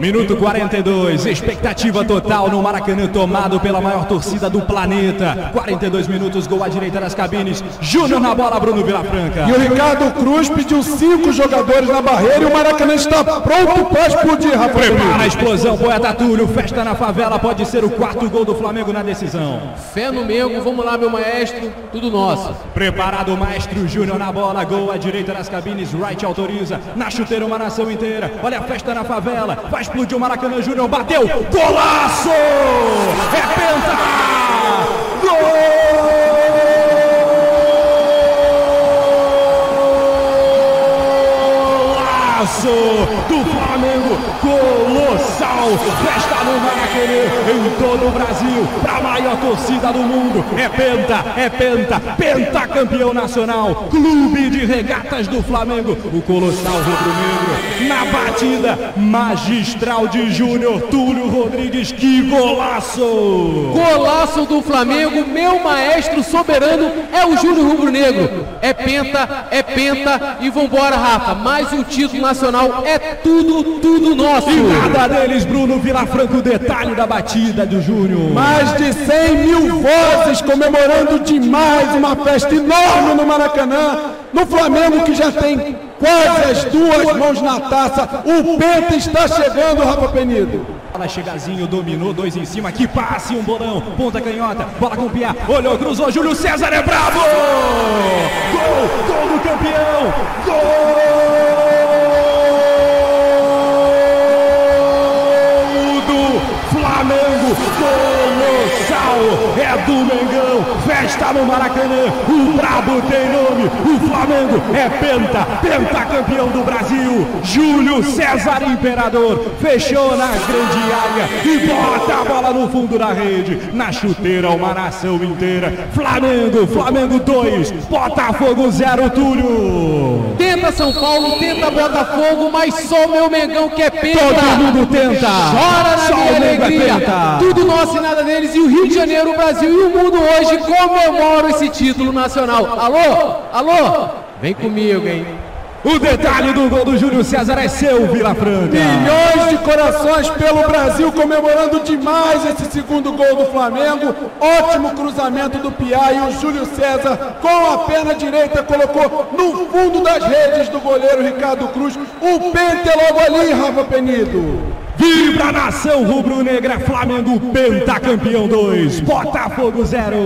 Minuto 42, expectativa total no Maracanã, tomado pela maior torcida do planeta. 42 minutos, gol à direita das cabines. Júnior na bola, Bruno Vilafranca. E o Ricardo Cruz pediu cinco jogadores na barreira e o Maracanã está pronto para explodir, Rafa. Prepara a explosão, poeta Túlio. Festa na favela, pode ser o quarto gol do Flamengo na decisão. Fé no Mengo, vamos lá, meu maestro, tudo nosso. Preparado o maestro Júnior na bola, gol à direita das cabines. Wright autoriza, na chuteira uma nação inteira. Olha a festa na favela, vai explodiu o Maracanã Júnior, bateu, golaço! É penta! Golaço do Flamengo, colossal! Festa no Maracanã, em todo o Brasil, para a maior torcida do mundo. É penta, é penta, pentacampeão nacional, clube de regatas do Flamengo, o colossal rubro-negro, na batida magistral de Júnior Túlio Rodrigues, que golaço! Golaço do Flamengo, meu maestro soberano é o Júnior Rubro Negro. É penta, é penta e vambora, Rafa. Mais um título nacional é tudo, tudo nosso. E nada deles, Bruno Vilafranco, detalhe da batida do Júnior. Mais de 100 mil vozes comemorando demais uma festa enorme no Maracanã. No Flamengo que já tem quase as duas mãos na taça. O Penta está chegando, Rafa Penido. Bola chegazinho, dominou, dois em cima, que passe, um bolão, ponta canhota, bola com o Pia, olhou, cruzou, Júlio César é bravo! Gol, gol do campeão! Gol do Flamengo! Colossal! É do Mengão! Festa no Maracanã! O brabo tem nome! O Flamengo é penta! Pentacampeão do Brasil! Júlio César Imperador! Fechou na grande área e bota a bola no fundo da rede! Na chuteira, uma nação inteira! Flamengo! Flamengo 2! Botafogo 0, Túlio! Tenta São Paulo, tenta Botafogo, mas só o meu Mengão que é penta. Todo mundo tenta! Chora na Só minha é alegria. penta. Tudo nosso e nada deles. E o Rio de Janeiro, o Brasil e o mundo hoje comemoram esse título nacional. Alô? Alô? Vem comigo, hein? O detalhe do gol do Júlio César é seu, Vila Franca! Milhões de corações pelo Brasil comemorando demais esse segundo gol do Flamengo. Ótimo cruzamento do Piá e o Júlio César com a perna direita colocou no fundo das redes do goleiro Ricardo Cruz. O pente é logo ali, Rafa Penido. Vibra nação rubro-negra, Flamengo pentacampeão 2, Botafogo 0.